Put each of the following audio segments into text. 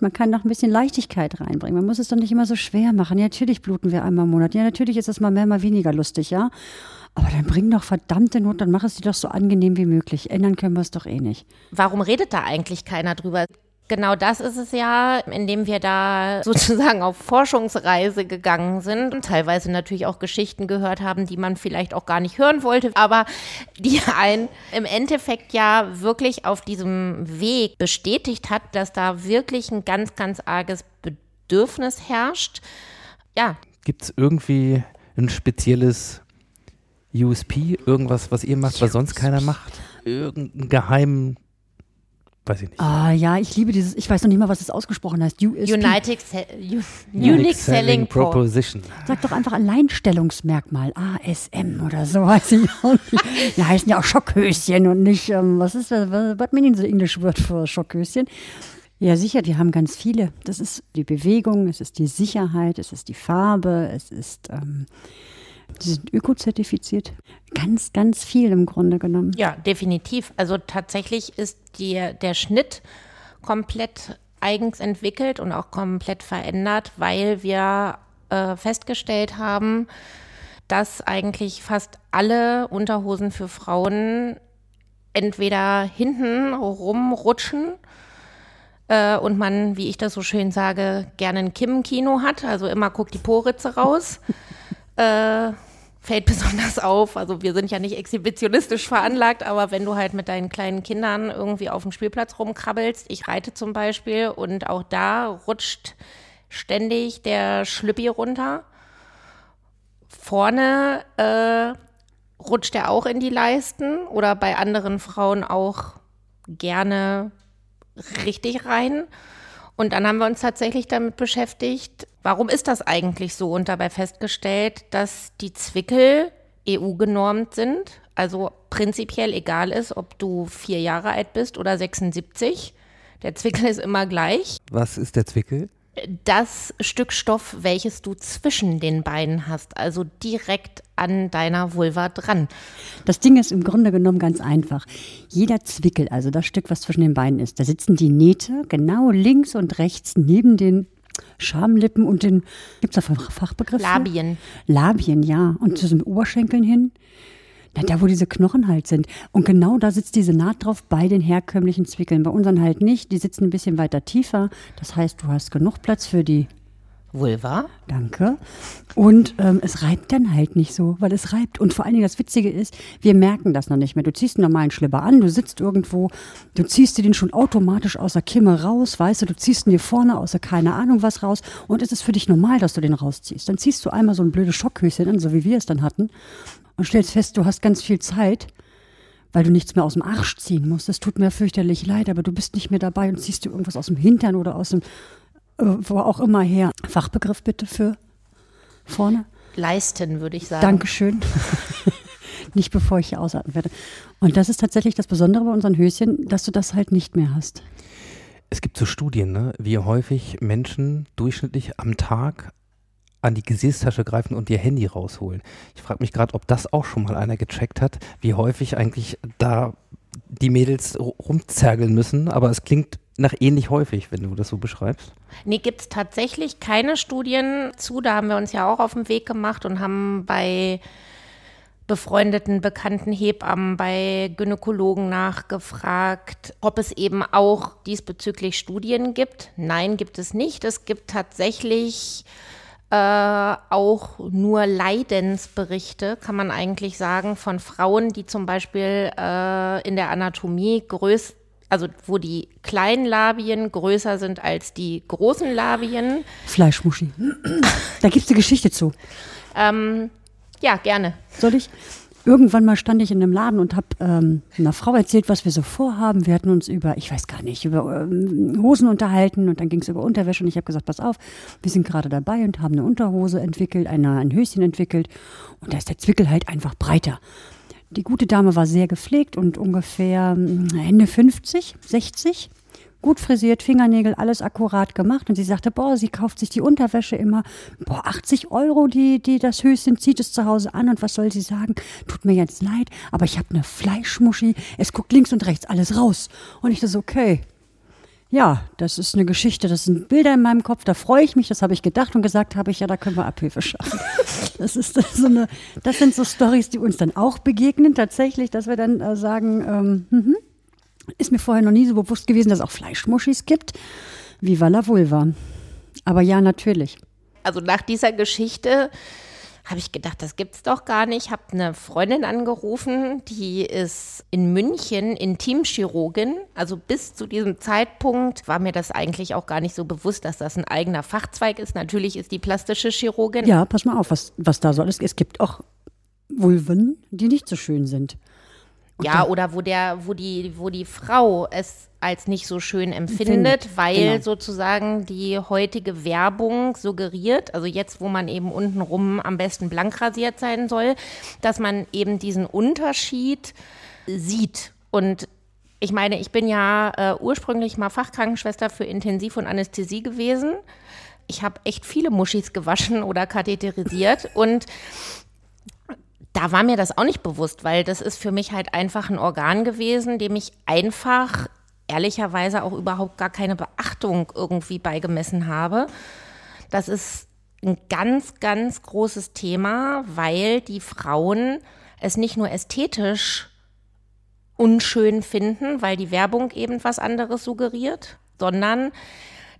Man kann noch ein bisschen Leichtigkeit reinbringen. Man muss es doch nicht immer so schwer machen. Ja, natürlich bluten wir einmal im Monat. Ja, natürlich ist es mal mehr, mal weniger lustig, ja. Aber dann bring doch verdammte Not, dann mach es dir doch so angenehm wie möglich. Ändern können wir es doch eh nicht. Warum redet da eigentlich keiner drüber? Genau das ist es ja, indem wir da sozusagen auf Forschungsreise gegangen sind und teilweise natürlich auch Geschichten gehört haben, die man vielleicht auch gar nicht hören wollte, aber die einen im Endeffekt ja wirklich auf diesem Weg bestätigt hat, dass da wirklich ein ganz, ganz arges Bedürfnis herrscht. Ja. Gibt es irgendwie ein spezielles USP, irgendwas, was ihr macht, was sonst keiner macht? Irgendeinen geheimen weiß ich nicht. Ah ja, ich liebe dieses, ich weiß noch nicht mal, was es ausgesprochen heißt. USP. United Se Unique Selling Proposition. Sag doch einfach Alleinstellungsmerkmal, ASM oder so, weiß ich auch nicht. Die heißen ja auch Schockhöschen und nicht, ähm, was ist das, was meinen Sie English Word für Schockhöschen? Ja, sicher, die haben ganz viele. Das ist die Bewegung, es ist die Sicherheit, es ist die Farbe, es ist ähm, Sie sind ökozertifiziert. Ganz, ganz viel im Grunde genommen. Ja, definitiv. Also tatsächlich ist die, der Schnitt komplett eigens entwickelt und auch komplett verändert, weil wir äh, festgestellt haben, dass eigentlich fast alle Unterhosen für Frauen entweder hinten rumrutschen äh, und man, wie ich das so schön sage, gerne ein Kim-Kino hat, also immer guckt die Poritze raus. Äh, fällt besonders auf. Also wir sind ja nicht exhibitionistisch veranlagt, aber wenn du halt mit deinen kleinen Kindern irgendwie auf dem Spielplatz rumkrabbelst, ich reite zum Beispiel und auch da rutscht ständig der Schlüppi runter. Vorne äh, rutscht er auch in die Leisten oder bei anderen Frauen auch gerne richtig rein. Und dann haben wir uns tatsächlich damit beschäftigt, warum ist das eigentlich so? Und dabei festgestellt, dass die Zwickel EU-genormt sind, also prinzipiell egal ist, ob du vier Jahre alt bist oder 76. Der Zwickel ist immer gleich. Was ist der Zwickel? Das Stück Stoff, welches du zwischen den Beinen hast, also direkt an deiner Vulva dran. Das Ding ist im Grunde genommen ganz einfach. Jeder Zwickel, also das Stück, was zwischen den Beinen ist, da sitzen die Nähte genau links und rechts neben den Schamlippen und den, gibt es da Fachbegriffe? Labien. Labien, ja. Und zu den Oberschenkeln hin. Na, da, wo diese Knochen halt sind. Und genau da sitzt diese Naht drauf bei den herkömmlichen Zwickeln. Bei unseren halt nicht. Die sitzen ein bisschen weiter tiefer. Das heißt, du hast genug Platz für die Vulva. Danke. Und ähm, es reibt dann halt nicht so, weil es reibt. Und vor allen Dingen das Witzige ist, wir merken das noch nicht mehr. Du ziehst einen normalen Schlipper an, du sitzt irgendwo, du ziehst dir den schon automatisch aus der Kimme raus, weißt du, du ziehst ihn dir vorne aus der keine Ahnung was raus und es ist für dich normal, dass du den rausziehst. Dann ziehst du einmal so ein blödes Schockhöschen an, so wie wir es dann hatten und stellst fest, du hast ganz viel Zeit, weil du nichts mehr aus dem Arsch ziehen musst. Das tut mir fürchterlich leid, aber du bist nicht mehr dabei und ziehst dir irgendwas aus dem Hintern oder aus dem, wo auch immer her. Fachbegriff bitte für vorne? Leisten, würde ich sagen. Dankeschön. nicht bevor ich hier ausatmen werde. Und das ist tatsächlich das Besondere bei unseren Höschen, dass du das halt nicht mehr hast. Es gibt so Studien, ne, wie häufig Menschen durchschnittlich am Tag an die Gesäßtasche greifen und ihr Handy rausholen. Ich frage mich gerade, ob das auch schon mal einer gecheckt hat, wie häufig eigentlich da die Mädels rumzergeln müssen, aber es klingt nach ähnlich häufig, wenn du das so beschreibst. Nee, gibt es tatsächlich keine Studien zu. Da haben wir uns ja auch auf den Weg gemacht und haben bei befreundeten, bekannten Hebammen, bei Gynäkologen nachgefragt, ob es eben auch diesbezüglich Studien gibt. Nein, gibt es nicht. Es gibt tatsächlich äh, auch nur Leidensberichte, kann man eigentlich sagen, von Frauen, die zum Beispiel äh, in der Anatomie größt, also wo die kleinen Labien größer sind als die großen Labien. Fleischmuschi. da gibt es eine Geschichte zu. Ähm, ja, gerne. Soll ich? irgendwann mal stand ich in einem Laden und habe ähm, einer Frau erzählt, was wir so vorhaben. Wir hatten uns über, ich weiß gar nicht, über ähm, Hosen unterhalten und dann ging es über Unterwäsche und ich habe gesagt, pass auf, wir sind gerade dabei und haben eine Unterhose entwickelt, eine, ein Höschen entwickelt und da ist der Zwickel halt einfach breiter. Die gute Dame war sehr gepflegt und ungefähr hm, Ende 50, 60 gut frisiert, Fingernägel, alles akkurat gemacht. Und sie sagte, boah, sie kauft sich die Unterwäsche immer, boah, 80 Euro, die, die das Höschen zieht es zu Hause an. Und was soll sie sagen? Tut mir jetzt leid, aber ich habe eine Fleischmuschi. Es guckt links und rechts alles raus. Und ich dachte, okay, ja, das ist eine Geschichte, das sind Bilder in meinem Kopf, da freue ich mich, das habe ich gedacht und gesagt habe ich, ja, da können wir Abhilfe schaffen. Das ist so eine, das sind so Stories, die uns dann auch begegnen tatsächlich, dass wir dann äh, sagen, ähm, mhm, ist mir vorher noch nie so bewusst gewesen, dass es auch Fleischmuschis gibt. Viva la Vulva. Aber ja, natürlich. Also nach dieser Geschichte habe ich gedacht, das gibt's doch gar nicht. Habe eine Freundin angerufen, die ist in München Intimchirurgin. Also bis zu diesem Zeitpunkt war mir das eigentlich auch gar nicht so bewusst, dass das ein eigener Fachzweig ist. Natürlich ist die plastische Chirurgin. Ja, pass mal auf, was, was da so alles. Es gibt auch Vulven, die nicht so schön sind. Und ja, oder wo der, wo die, wo die Frau es als nicht so schön empfindet, Findet, weil genau. sozusagen die heutige Werbung suggeriert, also jetzt, wo man eben untenrum am besten blank rasiert sein soll, dass man eben diesen Unterschied sieht. Und ich meine, ich bin ja äh, ursprünglich mal Fachkrankenschwester für Intensiv- und Anästhesie gewesen. Ich habe echt viele Muschis gewaschen oder katheterisiert und da war mir das auch nicht bewusst, weil das ist für mich halt einfach ein Organ gewesen, dem ich einfach ehrlicherweise auch überhaupt gar keine Beachtung irgendwie beigemessen habe. Das ist ein ganz, ganz großes Thema, weil die Frauen es nicht nur ästhetisch unschön finden, weil die Werbung eben was anderes suggeriert, sondern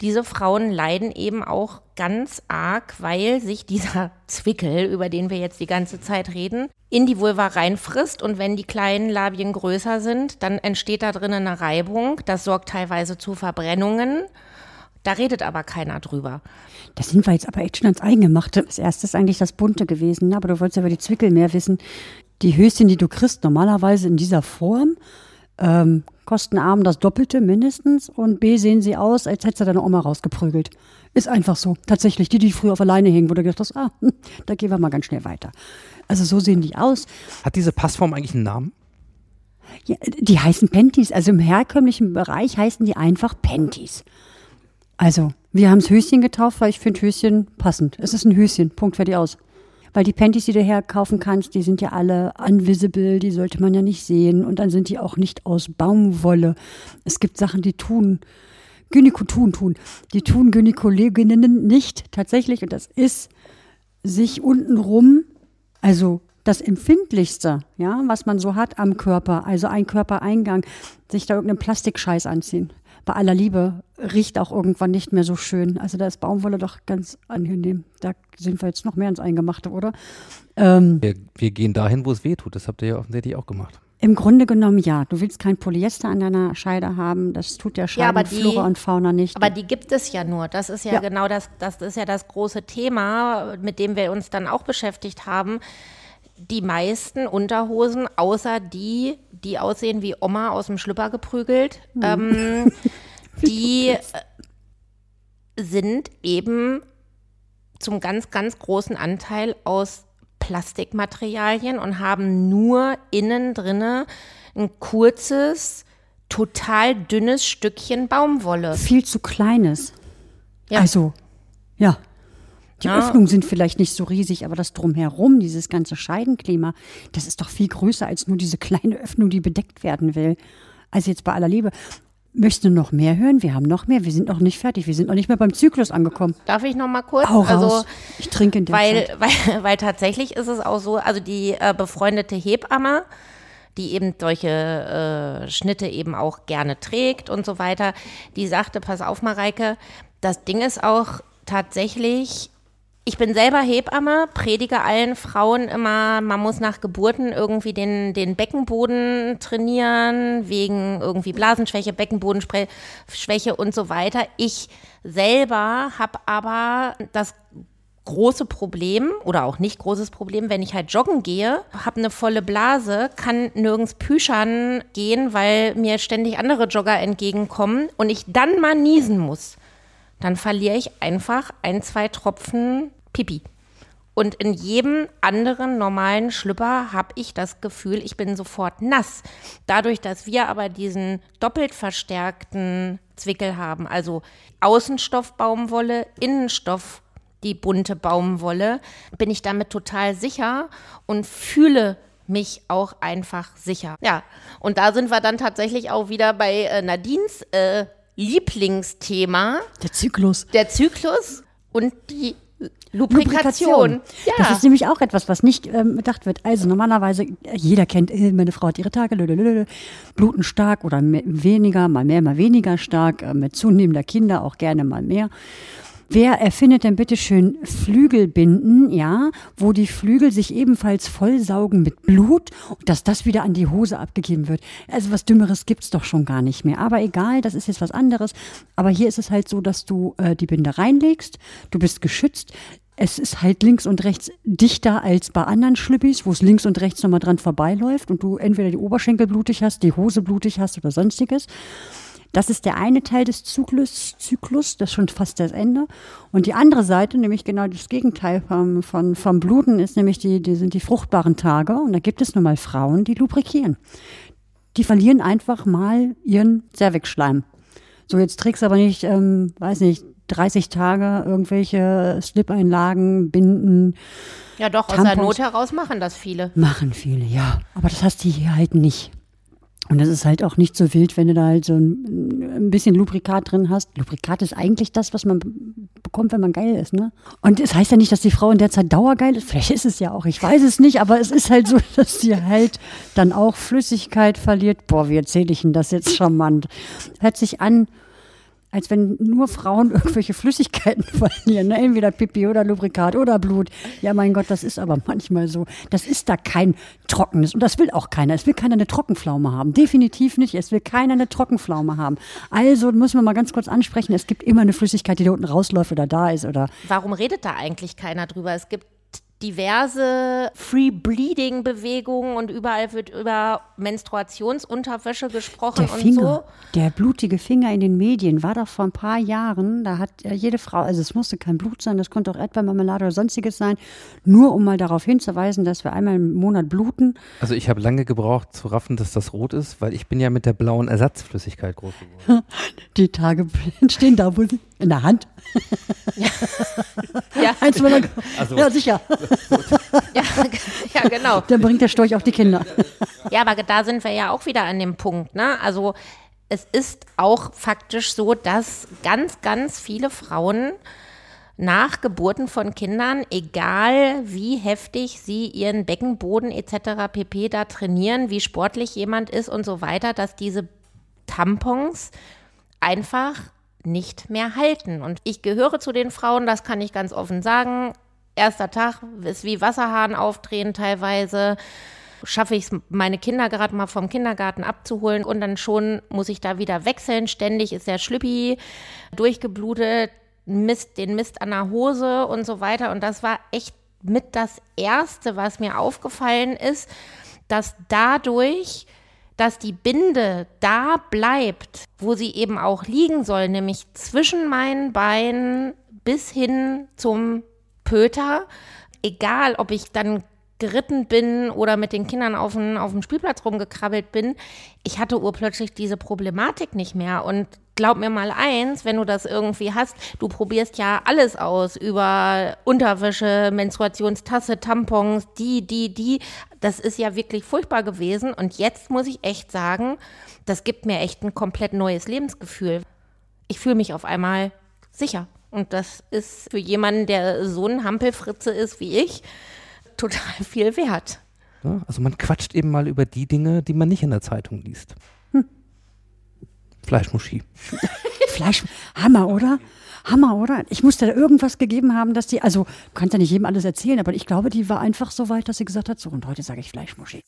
diese Frauen leiden eben auch ganz arg, weil sich dieser Zwickel, über den wir jetzt die ganze Zeit reden, in die Vulva reinfrisst und wenn die kleinen Labien größer sind, dann entsteht da drinnen eine Reibung. Das sorgt teilweise zu Verbrennungen. Da redet aber keiner drüber. Das sind wir jetzt aber echt schon ans Eingemachte. Das erste ist eigentlich das Bunte gewesen, ne? aber du wolltest ja über die Zwickel mehr wissen. Die Höschen, die du kriegst, normalerweise in dieser Form, ähm, kosten A das Doppelte mindestens und B sehen sie aus, als hätte sie deine Oma rausgeprügelt. Ist einfach so. Tatsächlich, die, die früher auf alleine hingen, wo du gedacht hast, ah, hm, da gehen wir mal ganz schnell weiter. Also so sehen die aus. Hat diese Passform eigentlich einen Namen? Ja, die heißen Panties. Also im herkömmlichen Bereich heißen die einfach Panties. Also, wir haben es Höschen getauft, weil ich finde Höschen passend. Es ist ein Höschen. Punkt, fertig aus. Weil die Panties, die du herkaufen kannst, die sind ja alle unvisible, die sollte man ja nicht sehen. Und dann sind die auch nicht aus Baumwolle. Es gibt Sachen, die tun, Gynäkotun tun. Die tun Gynäkologinnen nicht tatsächlich. Und das ist sich untenrum, also das Empfindlichste, ja, was man so hat am Körper, also ein Körpereingang, sich da irgendeinen Plastikscheiß anziehen bei aller Liebe riecht auch irgendwann nicht mehr so schön. Also da ist Baumwolle doch ganz angenehm. Da sind wir jetzt noch mehr ins Eingemachte, oder? Ähm, wir, wir, gehen dahin, wo es weh tut. Das habt ihr ja offensichtlich auch gemacht. Im Grunde genommen ja. Du willst kein Polyester an deiner Scheide haben. Das tut der Scheidenflora ja, und Fauna nicht. Aber die gibt es ja nur. Das ist ja, ja, genau das, das ist ja das große Thema, mit dem wir uns dann auch beschäftigt haben die meisten Unterhosen, außer die, die aussehen wie Oma aus dem Schlüpper geprügelt, mhm. ähm, die äh, sind eben zum ganz, ganz großen Anteil aus Plastikmaterialien und haben nur innen drinne ein kurzes, total dünnes Stückchen Baumwolle. Viel zu kleines. Ja. Also, ja. Die ja. Öffnungen sind vielleicht nicht so riesig, aber das drumherum, dieses ganze Scheidenklima, das ist doch viel größer als nur diese kleine Öffnung, die bedeckt werden will. Also jetzt bei aller Liebe. Möchtest du noch mehr hören? Wir haben noch mehr. Wir sind noch nicht fertig. Wir sind noch nicht mehr beim Zyklus angekommen. Darf ich noch mal kurz? Hau raus. Also, ich trinke in der weil, Zeit. Weil, weil tatsächlich ist es auch so, also die äh, befreundete Hebamme, die eben solche äh, Schnitte eben auch gerne trägt und so weiter, die sagte, pass auf, Mareike, das Ding ist auch tatsächlich ich bin selber Hebamme, predige allen Frauen immer, man muss nach Geburten irgendwie den, den Beckenboden trainieren, wegen irgendwie Blasenschwäche, Beckenbodenschwäche und so weiter. Ich selber habe aber das große Problem oder auch nicht großes Problem, wenn ich halt joggen gehe, habe eine volle Blase, kann nirgends püschern gehen, weil mir ständig andere Jogger entgegenkommen und ich dann mal niesen muss dann verliere ich einfach ein, zwei Tropfen Pipi. Und in jedem anderen normalen Schlüpper habe ich das Gefühl, ich bin sofort nass. Dadurch, dass wir aber diesen doppelt verstärkten Zwickel haben, also Außenstoff Baumwolle, Innenstoff die bunte Baumwolle, bin ich damit total sicher und fühle mich auch einfach sicher. Ja, und da sind wir dann tatsächlich auch wieder bei äh, Nadines äh, Lieblingsthema, Der Zyklus. der Zyklus und die Lubrikation. Das ist nämlich auch etwas, was nicht ähm, bedacht wird. Also normalerweise, jeder kennt, äh, meine Frau hat ihre Tage, lülülülü, bluten stark oder mehr, weniger, mal mehr, mal weniger stark, äh, mit zunehmender Kinder auch gerne mal mehr. Wer erfindet denn bitte schön Flügelbinden, ja, wo die Flügel sich ebenfalls vollsaugen mit Blut und dass das wieder an die Hose abgegeben wird? Also was Dümmeres gibt's doch schon gar nicht mehr. Aber egal, das ist jetzt was anderes. Aber hier ist es halt so, dass du äh, die Binde reinlegst, du bist geschützt. Es ist halt links und rechts dichter als bei anderen Schlüppis, wo es links und rechts nochmal dran vorbeiläuft und du entweder die Oberschenkel blutig hast, die Hose blutig hast oder sonstiges. Das ist der eine Teil des Zyklus, Zyklus, das ist schon fast das Ende. Und die andere Seite, nämlich genau das Gegenteil vom, von, vom Bluten, ist nämlich die, die sind die fruchtbaren Tage. Und da gibt es nun mal Frauen, die lubrikieren. Die verlieren einfach mal ihren Cervixschleim. So, jetzt trägst du aber nicht, ähm, weiß nicht, 30 Tage irgendwelche Slip-Einlagen, Binden. Ja, doch, aus der Tampons. Not heraus machen das viele. Machen viele, ja. Aber das hast du hier halt nicht. Und das ist halt auch nicht so wild, wenn du da halt so ein, bisschen Lubrikat drin hast. Lubrikat ist eigentlich das, was man be- bekommt, wenn man geil ist, ne? Und es heißt ja nicht, dass die Frau in der Zeit dauergeil ist. Vielleicht ist es ja auch, ich weiß es nicht, aber es ist halt so, dass sie halt dann auch Flüssigkeit verliert. Boah, wie erzähle ich denn das jetzt charmant? Hört sich an, als wenn nur Frauen irgendwelche Flüssigkeiten verlieren, ne? entweder Pipi oder Lubrikat oder Blut. Ja, mein Gott, das ist aber manchmal so. Das ist da kein trockenes und das will auch keiner. Es will keiner eine Trockenpflaume haben. Definitiv nicht. Es will keiner eine Trockenpflaume haben. Also müssen wir mal ganz kurz ansprechen, es gibt immer eine Flüssigkeit, die da unten rausläuft oder da ist oder Warum redet da eigentlich keiner drüber? Es gibt diverse Free Bleeding Bewegungen und überall wird über Menstruationsunterwäsche gesprochen Der und Finger, so. der blutige Finger in den Medien war doch vor ein paar Jahren, da hat äh, jede Frau, also es musste kein Blut sein, das konnte auch Erdbeermarmelade oder sonstiges sein, nur um mal darauf hinzuweisen, dass wir einmal im Monat bluten. Also ich habe lange gebraucht zu raffen, dass das rot ist, weil ich bin ja mit der blauen Ersatzflüssigkeit groß geworden. Die Tage stehen da wohl in der Hand. Ja, Eins meiner, Also- ja, sicher. ja, ja, genau. Dann bringt der Storch auch die Kinder. Ja, aber da sind wir ja auch wieder an dem Punkt, ne? Also es ist auch faktisch so, dass ganz, ganz viele Frauen nach Geburten von Kindern, egal wie heftig sie ihren Beckenboden etc. pp. da trainieren, wie sportlich jemand ist und so weiter, dass diese Tampons einfach nicht mehr halten. Und ich gehöre zu den Frauen, das kann ich ganz offen sagen. Erster Tag ist wie Wasserhahn aufdrehen teilweise. Schaffe ich es, meine Kinder gerade mal vom Kindergarten abzuholen und dann schon muss ich da wieder wechseln. Ständig ist der Schlüppi durchgeblutet, Mist, den Mist an der Hose und so weiter. Und das war echt mit das Erste, was mir aufgefallen ist, dass dadurch dass die Binde da bleibt, wo sie eben auch liegen soll, nämlich zwischen meinen Beinen bis hin zum Pöter, egal ob ich dann geritten bin oder mit den Kindern auf dem, auf dem Spielplatz rumgekrabbelt bin, ich hatte urplötzlich diese Problematik nicht mehr. Und glaub mir mal eins, wenn du das irgendwie hast, du probierst ja alles aus über Unterwäsche, Menstruationstasse, Tampons, die, die, die. Das ist ja wirklich furchtbar gewesen. Und jetzt muss ich echt sagen, das gibt mir echt ein komplett neues Lebensgefühl. Ich fühle mich auf einmal sicher. Und das ist für jemanden, der so ein Hampelfritze ist wie ich, total viel wert. Ja, also man quatscht eben mal über die Dinge, die man nicht in der Zeitung liest. Fleischmuschi. Fleisch, Hammer, oder? Hammer, oder? Ich musste da irgendwas gegeben haben, dass die, also, du kannst ja nicht jedem alles erzählen, aber ich glaube, die war einfach so weit, dass sie gesagt hat, so, und heute sage ich Fleischmuschi.